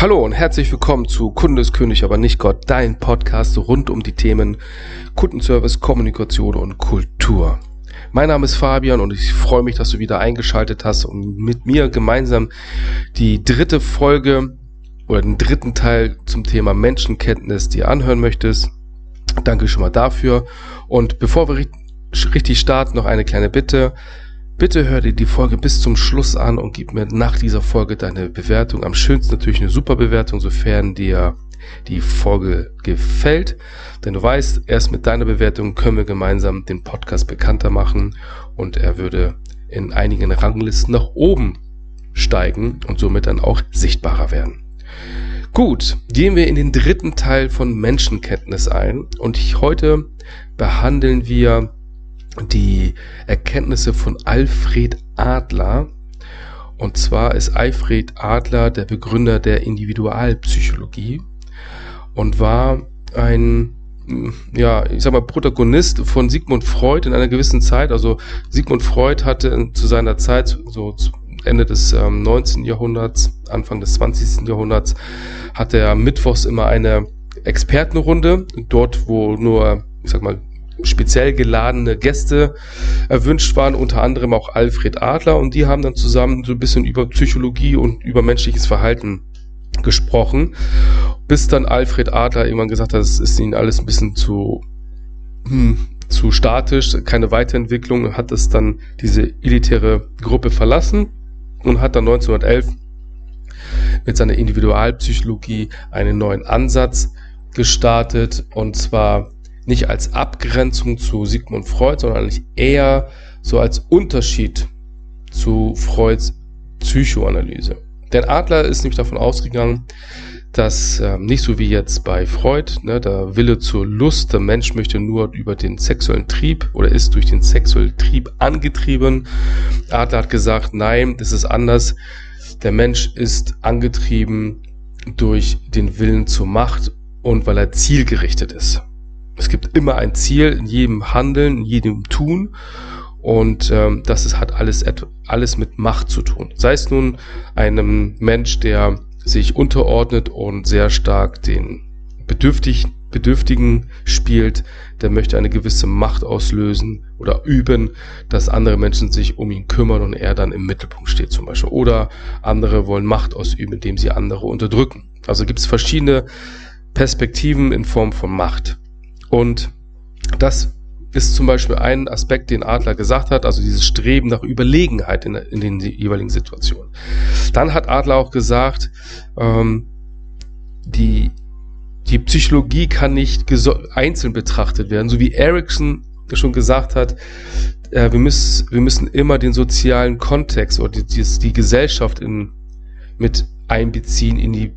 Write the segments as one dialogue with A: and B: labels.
A: Hallo und herzlich willkommen zu Kundeskönig, aber nicht Gott, dein Podcast rund um die Themen Kundenservice, Kommunikation und Kultur. Mein Name ist Fabian und ich freue mich, dass du wieder eingeschaltet hast und mit mir gemeinsam die dritte Folge oder den dritten Teil zum Thema Menschenkenntnis dir anhören möchtest. Danke schon mal dafür. Und bevor wir richtig starten, noch eine kleine Bitte. Bitte hör dir die Folge bis zum Schluss an und gib mir nach dieser Folge deine Bewertung. Am schönsten natürlich eine super Bewertung, sofern dir die Folge gefällt. Denn du weißt, erst mit deiner Bewertung können wir gemeinsam den Podcast bekannter machen und er würde in einigen Ranglisten nach oben steigen und somit dann auch sichtbarer werden. Gut, gehen wir in den dritten Teil von Menschenkenntnis ein und heute behandeln wir die Erkenntnisse von Alfred Adler. Und zwar ist Alfred Adler der Begründer der Individualpsychologie und war ein ja, ich sag mal, Protagonist von Sigmund Freud in einer gewissen Zeit. Also Sigmund Freud hatte zu seiner Zeit, so Ende des ähm, 19. Jahrhunderts, Anfang des 20. Jahrhunderts, hatte er mittwochs immer eine Expertenrunde, dort wo nur, ich sag mal, speziell geladene Gäste erwünscht waren, unter anderem auch Alfred Adler. Und die haben dann zusammen so ein bisschen über Psychologie und über menschliches Verhalten gesprochen, bis dann Alfred Adler irgendwann gesagt hat, es ist ihnen alles ein bisschen zu hm, zu statisch, keine Weiterentwicklung, hat es dann diese elitäre Gruppe verlassen und hat dann 1911 mit seiner Individualpsychologie einen neuen Ansatz gestartet und zwar nicht als Abgrenzung zu Sigmund Freud, sondern eigentlich eher so als Unterschied zu Freuds Psychoanalyse. Denn Adler ist nämlich davon ausgegangen, dass äh, nicht so wie jetzt bei Freud, ne, der Wille zur Lust, der Mensch möchte nur über den sexuellen Trieb oder ist durch den sexuellen Trieb angetrieben. Adler hat gesagt, nein, das ist anders. Der Mensch ist angetrieben durch den Willen zur Macht und weil er zielgerichtet ist. Es gibt immer ein Ziel in jedem Handeln, in jedem Tun. Und ähm, das ist, hat alles, alles mit Macht zu tun. Sei es nun einem Mensch, der sich unterordnet und sehr stark den Bedürftig, Bedürftigen spielt, der möchte eine gewisse Macht auslösen oder üben, dass andere Menschen sich um ihn kümmern und er dann im Mittelpunkt steht zum Beispiel. Oder andere wollen Macht ausüben, indem sie andere unterdrücken. Also gibt es verschiedene Perspektiven in Form von Macht. Und das ist zum Beispiel ein Aspekt, den Adler gesagt hat, also dieses Streben nach Überlegenheit in, in den jeweiligen Situationen. Dann hat Adler auch gesagt, ähm, die, die Psychologie kann nicht einzeln betrachtet werden, so wie Erickson schon gesagt hat, äh, wir, müssen, wir müssen immer den sozialen Kontext oder die, die, die Gesellschaft in, mit einbeziehen in die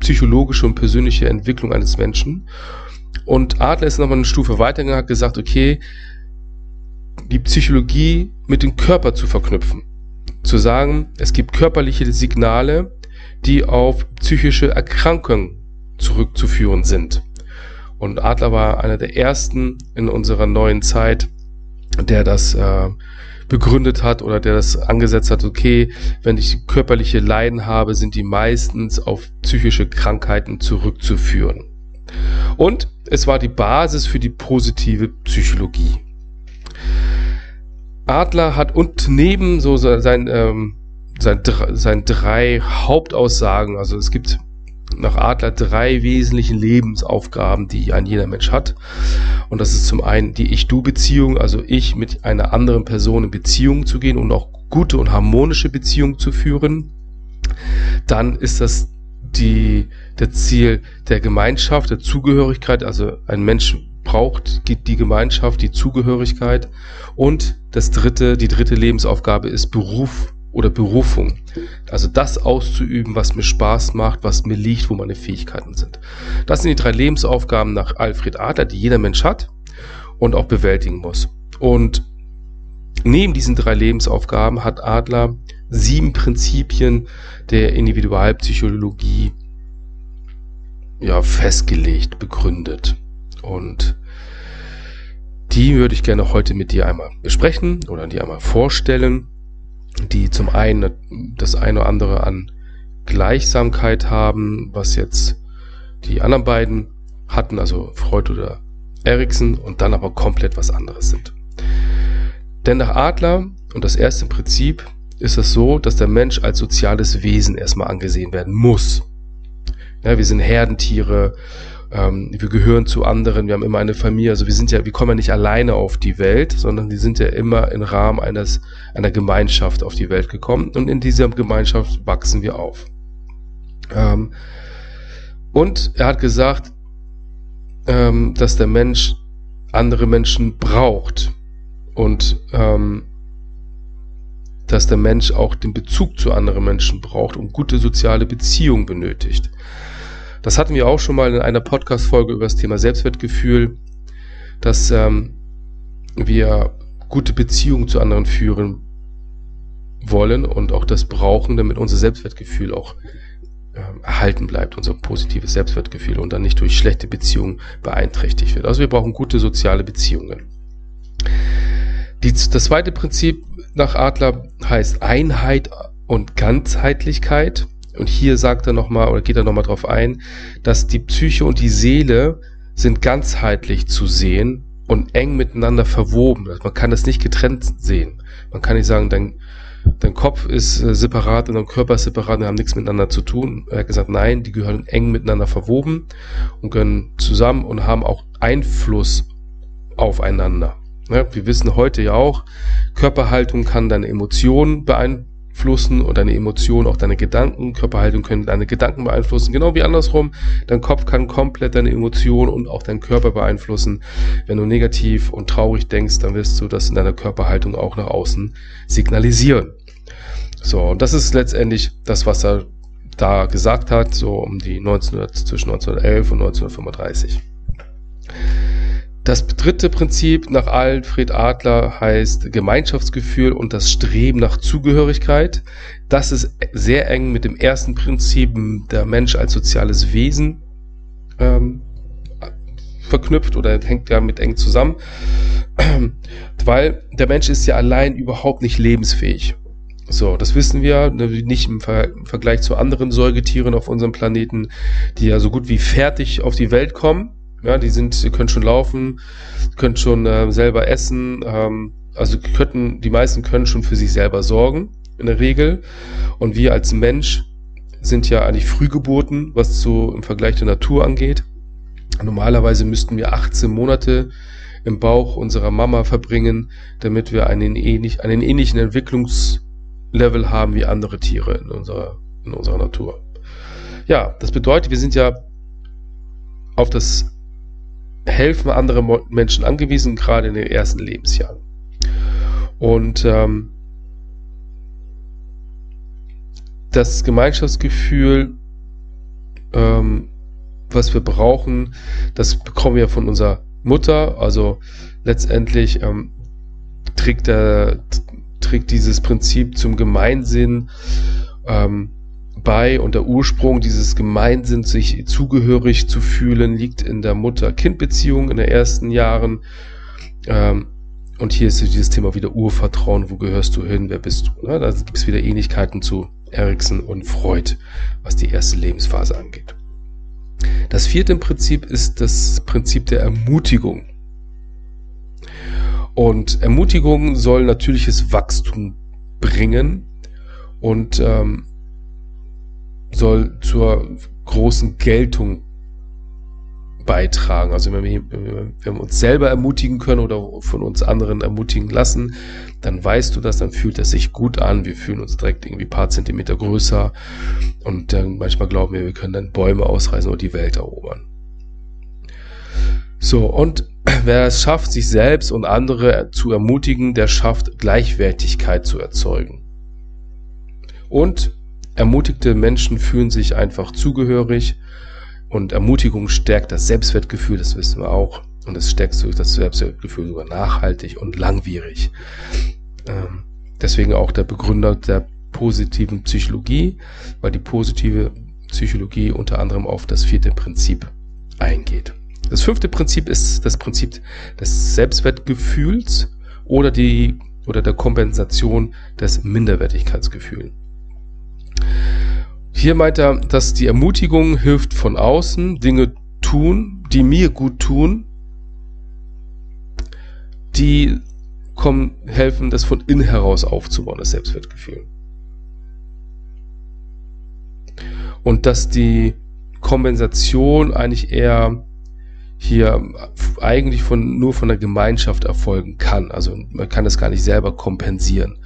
A: psychologische und persönliche Entwicklung eines Menschen. Und Adler ist nochmal eine Stufe weitergegangen, hat gesagt, okay, die Psychologie mit dem Körper zu verknüpfen. Zu sagen, es gibt körperliche Signale, die auf psychische Erkrankungen zurückzuführen sind. Und Adler war einer der ersten in unserer neuen Zeit, der das äh, begründet hat oder der das angesetzt hat, okay, wenn ich körperliche Leiden habe, sind die meistens auf psychische Krankheiten zurückzuführen. Und es war die Basis für die positive Psychologie. Adler hat und neben so sein, ähm, sein, sein drei Hauptaussagen, also es gibt nach Adler drei wesentlichen Lebensaufgaben, die ein jeder Mensch hat. Und das ist zum einen die Ich-Du-Beziehung, also ich mit einer anderen Person in Beziehung zu gehen und auch gute und harmonische Beziehungen zu führen. Dann ist das die, der Ziel der Gemeinschaft, der Zugehörigkeit. Also ein Mensch braucht die Gemeinschaft, die Zugehörigkeit. Und das dritte, die dritte Lebensaufgabe ist Beruf oder Berufung. Also das auszuüben, was mir Spaß macht, was mir liegt, wo meine Fähigkeiten sind. Das sind die drei Lebensaufgaben nach Alfred Adler, die jeder Mensch hat und auch bewältigen muss. Und neben diesen drei Lebensaufgaben hat Adler sieben Prinzipien der Individualpsychologie ja, festgelegt, begründet. Und die würde ich gerne heute mit dir einmal besprechen oder dir einmal vorstellen, die zum einen das eine oder andere an Gleichsamkeit haben, was jetzt die anderen beiden hatten, also Freud oder Erikson, und dann aber komplett was anderes sind. Denn nach Adler und das erste Prinzip ist es so, dass der Mensch als soziales Wesen erstmal angesehen werden muss. Ja, wir sind Herdentiere, ähm, wir gehören zu anderen, wir haben immer eine Familie, also wir sind ja, wir kommen ja nicht alleine auf die Welt, sondern wir sind ja immer im Rahmen eines, einer Gemeinschaft auf die Welt gekommen und in dieser Gemeinschaft wachsen wir auf. Ähm, und er hat gesagt, ähm, dass der Mensch andere Menschen braucht und ähm, dass der Mensch auch den Bezug zu anderen Menschen braucht und gute soziale Beziehungen benötigt. Das hatten wir auch schon mal in einer Podcast-Folge über das Thema Selbstwertgefühl, dass ähm, wir gute Beziehungen zu anderen führen wollen und auch das brauchen, damit unser Selbstwertgefühl auch ähm, erhalten bleibt, unser positives Selbstwertgefühl und dann nicht durch schlechte Beziehungen beeinträchtigt wird. Also wir brauchen gute soziale Beziehungen. Die, das zweite Prinzip nach Adler heißt Einheit und Ganzheitlichkeit. Und hier sagt er nochmal, oder geht er nochmal drauf ein, dass die Psyche und die Seele sind ganzheitlich zu sehen und eng miteinander verwoben. Also man kann das nicht getrennt sehen. Man kann nicht sagen, dein, dein Kopf ist äh, separat und dein Körper ist separat und haben nichts miteinander zu tun. Er hat gesagt, nein, die gehören eng miteinander verwoben und gehören zusammen und haben auch Einfluss aufeinander. Ja, wir wissen heute ja auch, Körperhaltung kann deine Emotionen beeinflussen und deine Emotionen auch deine Gedanken. Körperhaltung können deine Gedanken beeinflussen, genau wie andersrum. Dein Kopf kann komplett deine Emotionen und auch deinen Körper beeinflussen. Wenn du negativ und traurig denkst, dann wirst du das in deiner Körperhaltung auch nach außen signalisieren. So, und das ist letztendlich das, was er da gesagt hat, so um die 1900, zwischen 1911 und 1935. Das dritte Prinzip nach Alfred Adler heißt Gemeinschaftsgefühl und das Streben nach Zugehörigkeit. Das ist sehr eng mit dem ersten Prinzip der Mensch als soziales Wesen ähm, verknüpft oder hängt damit eng zusammen, weil der Mensch ist ja allein überhaupt nicht lebensfähig. So, das wissen wir, ne, nicht im, Ver im, Vergleich zu anderen Säugetieren auf unserem Planeten, die ja so gut wie fertig auf die Welt kommen. Ja, die sind, die können schon laufen, können schon äh, selber essen. Ähm, also könnten, die meisten können schon für sich selber sorgen, in der Regel. Und wir als Mensch sind ja eigentlich Frühgeburten, was so im Vergleich zur Natur angeht. Normalerweise müssten wir 18 Monate im Bauch unserer Mama verbringen, damit wir einen, ähnlich, einen ähnlichen Entwicklungslevel haben wie andere Tiere in unserer, in unserer Natur. Ja, das bedeutet, wir sind ja auf das helfen andere Menschen angewiesen, gerade in den ersten Lebensjahren. Und ähm, das Gemeinschaftsgefühl, ähm, was wir brauchen, das bekommen wir von unserer Mutter. Also letztendlich ähm, trägt, der, trägt dieses Prinzip zum Gemeinsinn ähm, bei und der Ursprung dieses Gemeinsinns, sich zugehörig zu fühlen, liegt in der Mutter-Kind-Beziehung in den ersten Jahren. Ähm, und hier ist dieses Thema wieder Urvertrauen, wo gehörst du hin, wer bist du? Ne? Da gibt es wieder Ähnlichkeiten zu Erikson und Freud, was die erste Lebensphase angeht. Das vierte Prinzip ist das Prinzip der Ermutigung. Und Ermutigung soll natürliches Wachstum bringen und ähm, soll zur großen Geltung beitragen. Also wenn wir, wenn wir uns selber ermutigen können oder von uns anderen ermutigen lassen, dann weißt du das, dann fühlt es sich gut an. Wir fühlen uns direkt irgendwie ein paar Zentimeter größer und dann manchmal glauben wir, wir können dann Bäume ausreißen oder die Welt erobern. So, und wer es schafft, sich selbst und andere zu ermutigen, der schafft Gleichwertigkeit zu erzeugen. Und Ermutigte Menschen fühlen sich einfach zugehörig und Ermutigung stärkt das Selbstwertgefühl, das wissen wir auch. Und es stärkt das Selbstwertgefühl sogar nachhaltig und langwierig. Ähm, deswegen auch der Begründer der positiven Psychologie, weil die positive Psychologie unter anderem auf das vierte Prinzip eingeht. Das fünfte Prinzip ist das Prinzip des Selbstwertgefühls oder die oder der Kompensation des Minderwertigkeitsgefühls. Hier meint er, dass die Ermutigung hilft von außen, Dinge tun, die mir gut tun, die kommen, helfen, das von innen heraus aufzubauen, das Selbstwertgefühl. Und dass die Kompensation eigentlich eher hier eigentlich von, nur von der Gemeinschaft erfolgen kann. Also man kann das gar nicht selber kompensieren.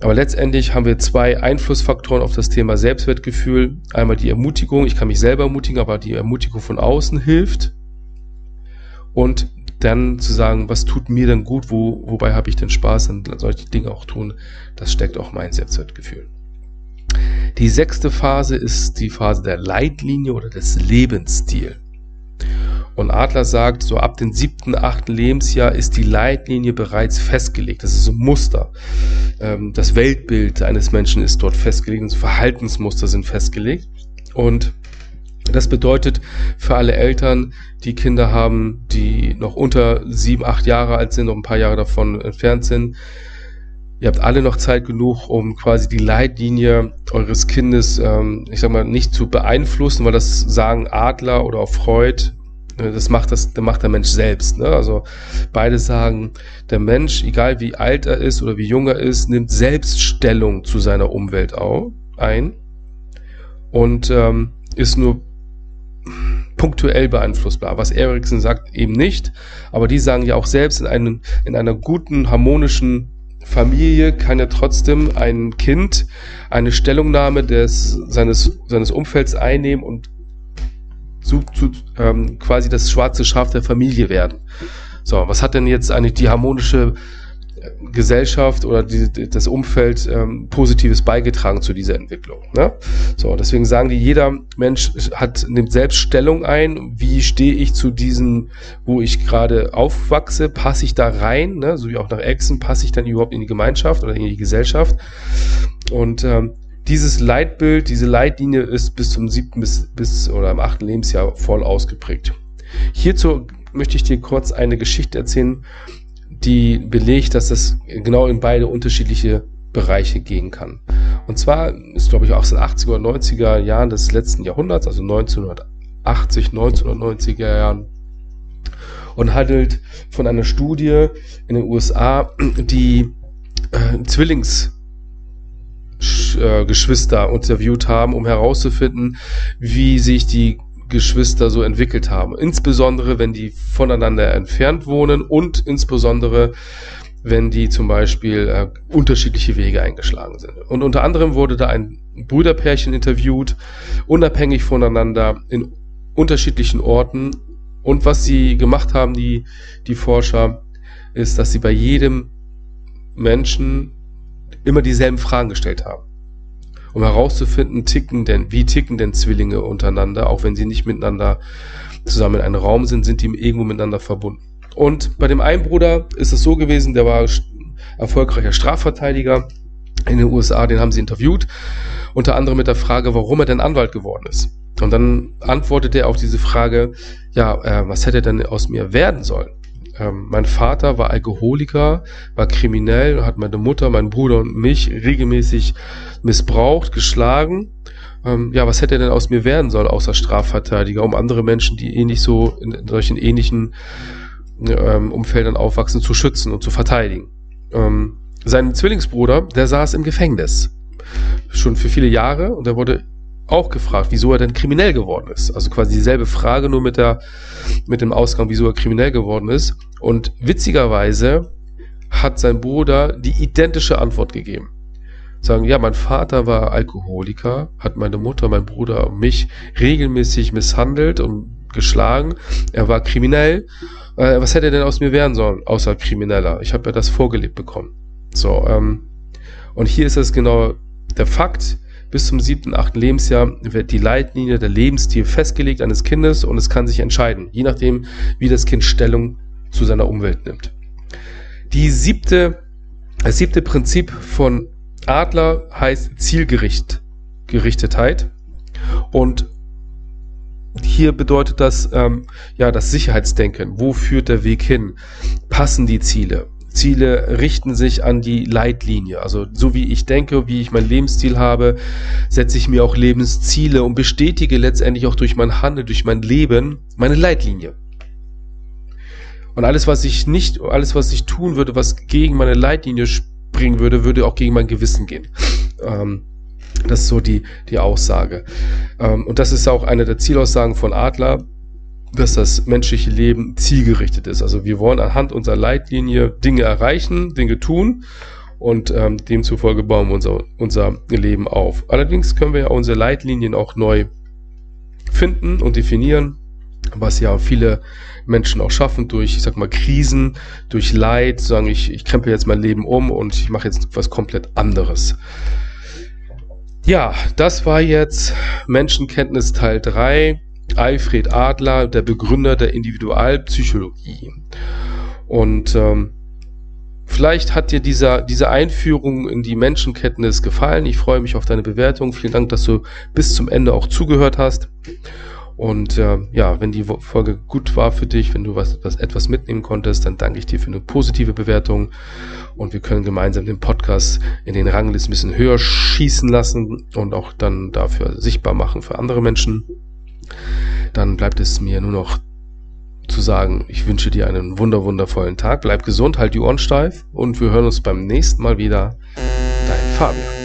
A: Aber letztendlich haben wir zwei Einflussfaktoren auf das Thema Selbstwertgefühl. Einmal die Ermutigung, ich kann mich selber ermutigen, aber die Ermutigung von außen hilft. Und dann zu sagen, was tut mir denn gut, wo, wobei habe ich denn Spaß, ich die Dinge auch tun. Das steckt auch mein Selbstwertgefühl. Die sechste Phase ist die Phase der Leitlinie oder des Lebensstils. Und Adler sagt, so ab dem siebten, achten Lebensjahr ist die Leitlinie bereits festgelegt. Das ist ein Muster. Ähm, das Weltbild eines Menschen ist dort festgelegt und Verhaltensmuster sind festgelegt. Und das bedeutet für alle Eltern, die Kinder haben, die noch unter sieben, acht Jahre alt sind, noch ein paar Jahre davon entfernt sind, ihr habt alle noch Zeit genug, um quasi die Leitlinie eures Kindes, ähm, ich sag mal, nicht zu beeinflussen, weil das sagen Adler oder auch Freud das macht das, das macht der Mensch selbst. Ne? Also beide sagen, der Mensch, egal wie alt er ist oder wie jung er ist, nimmt selbst Stellung zu seiner Umwelt auch ein und ähm, ist nur punktuell beeinflussbar. Was Erikson sagt, eben nicht. Aber die sagen ja auch selbst, in, einem, in einer guten, harmonischen Familie kann ja trotzdem ein Kind eine Stellungnahme des, seines, seines Umfelds einnehmen und zu, zu ähm, quasi das schwarze Schaf der Familie werden. So, was hat denn jetzt eigentlich die harmonische äh, Gesellschaft oder die, das Umfeld ähm, Positives beigetragen zu dieser Entwicklung. Ne? So, deswegen sagen die, jeder Mensch hat, nimmt selbst Stellung ein, wie stehe ich zu diesem, wo ich gerade aufwachse, passe ich da rein, ne? so wie auch nach Exen, passe ich dann überhaupt in die Gemeinschaft oder in die Gesellschaft. Und ähm, dieses Leitbild, diese Leitlinie ist bis zum siebten bis, bis oder im achten Lebensjahr voll ausgeprägt. Hierzu möchte ich dir kurz eine Geschichte erzählen, die belegt, dass das genau in beide unterschiedliche Bereiche gehen kann. Und zwar ist, glaube ich, auch in den 80er oder 90er Jahren des letzten Jahrhunderts, also 1980, 1990er Jahren, und handelt von einer Studie in den USA, die äh, Zwillings Geschwister interviewt haben, um herauszufinden, wie sich die Geschwister so entwickelt haben. Insbesondere, wenn die voneinander entfernt wohnen und insbesondere, wenn die zum Beispiel äh, unterschiedliche Wege eingeschlagen sind. Und unter anderem wurde da ein Brüderpärchen interviewt, unabhängig voneinander in unterschiedlichen Orten. Und was sie gemacht haben, die, die Forscher, ist, dass sie bei jedem Menschen immer dieselben Fragen gestellt haben um herauszufinden, ticken denn, wie ticken denn Zwillinge untereinander, auch wenn sie nicht miteinander zusammen in einem Raum sind, sind die irgendwo miteinander verbunden. Und bei dem einen Bruder ist es so gewesen, der war erfolgreicher Strafverteidiger in den USA, den haben sie interviewt, unter anderem mit der Frage, warum er denn Anwalt geworden ist. Und dann antwortete er auf diese Frage, ja, äh, was hätte denn aus mir werden sollen? Ähm, mein Vater war Alkoholiker, war kriminell, hat meine Mutter, meinen Bruder und mich regelmäßig missbraucht, geschlagen. Ähm, ja, was hätte er denn aus mir werden sollen, außer Strafverteidiger, um andere Menschen, die ähnlich so in, in solchen ähnlichen ähm, Umfeldern aufwachsen, zu schützen und zu verteidigen. Ähm, sein Zwillingsbruder, der saß im Gefängnis. Schon für viele Jahre und er wurde auch gefragt, wieso er denn kriminell geworden ist. Also quasi dieselbe Frage, nur mit der, mit dem Ausgang, wieso er kriminell geworden ist. Und witzigerweise hat sein Bruder die identische Antwort gegeben. Sagen, ja, mein Vater war Alkoholiker, hat meine Mutter, mein Bruder und mich regelmäßig misshandelt und geschlagen. Er war kriminell. Äh, was hätte er denn aus mir werden sollen, außer Krimineller? Ich habe ja das vorgelebt bekommen. So, ähm, und hier ist es genau der Fakt, bis zum siebten, achten Lebensjahr wird die Leitlinie, der Lebensstil festgelegt eines Kindes und es kann sich entscheiden, je nachdem, wie das Kind Stellung zu seiner Umwelt nimmt. Die siebte, das siebte Prinzip von Adler heißt Zielgericht, Gerichtetheit. Und hier bedeutet das ähm, ja das Sicherheitsdenken. Wo führt der Weg hin? Passen die Ziele? Lebensziele richten sich an die Leitlinie. Also so wie ich denke, wie ich mein Lebensstil habe, setze ich mir auch Lebensziele und bestätige letztendlich auch durch mein Handeln, durch mein Leben meine Leitlinie. Und alles, was ich nicht, alles, was ich tun würde, was gegen meine Leitlinie springen würde, würde auch gegen mein Gewissen gehen. Ähm, das ist so die, die Aussage. Ähm, und das ist auch eine der Zielaussagen von Adler, dass das menschliche Leben zielgerichtet ist. Also wir wollen anhand unserer Leitlinie Dinge erreichen, Dinge tun und ähm, demzufolge bauen wir unser, unser Leben auf. Allerdings können wir ja unsere Leitlinien auch neu finden und definieren, was ja viele Menschen auch schaffen durch, ich sag mal, Krisen, durch Leid, sagen ich, ich krempel jetzt mein Leben um und ich mache jetzt was komplett anderes. Ja, das war jetzt Menschenkenntnis Teil 3. Alfred Adler, der Begründer der Individualpsychologie. Und ähm, vielleicht hat dir dieser, diese Einführung in die Menschenkenntnis gefallen. Ich freue mich auf deine Bewertung. Vielen Dank, dass du bis zum Ende auch zugehört hast. Und äh, ja, wenn die Folge gut war für dich, wenn du was, was etwas mitnehmen konntest, dann danke ich dir für eine positive Bewertung und wir können gemeinsam den Podcast in den Ranglisten ein bisschen höher schießen lassen und auch dann dafür sichtbar machen für andere Menschen. Dann bleibt es mir nur noch zu sagen, ich wünsche dir einen wunder wundervollen Tag, bleib gesund, halt die Ohren steif und wir hören uns beim nächsten Mal wieder. Dein Fabian.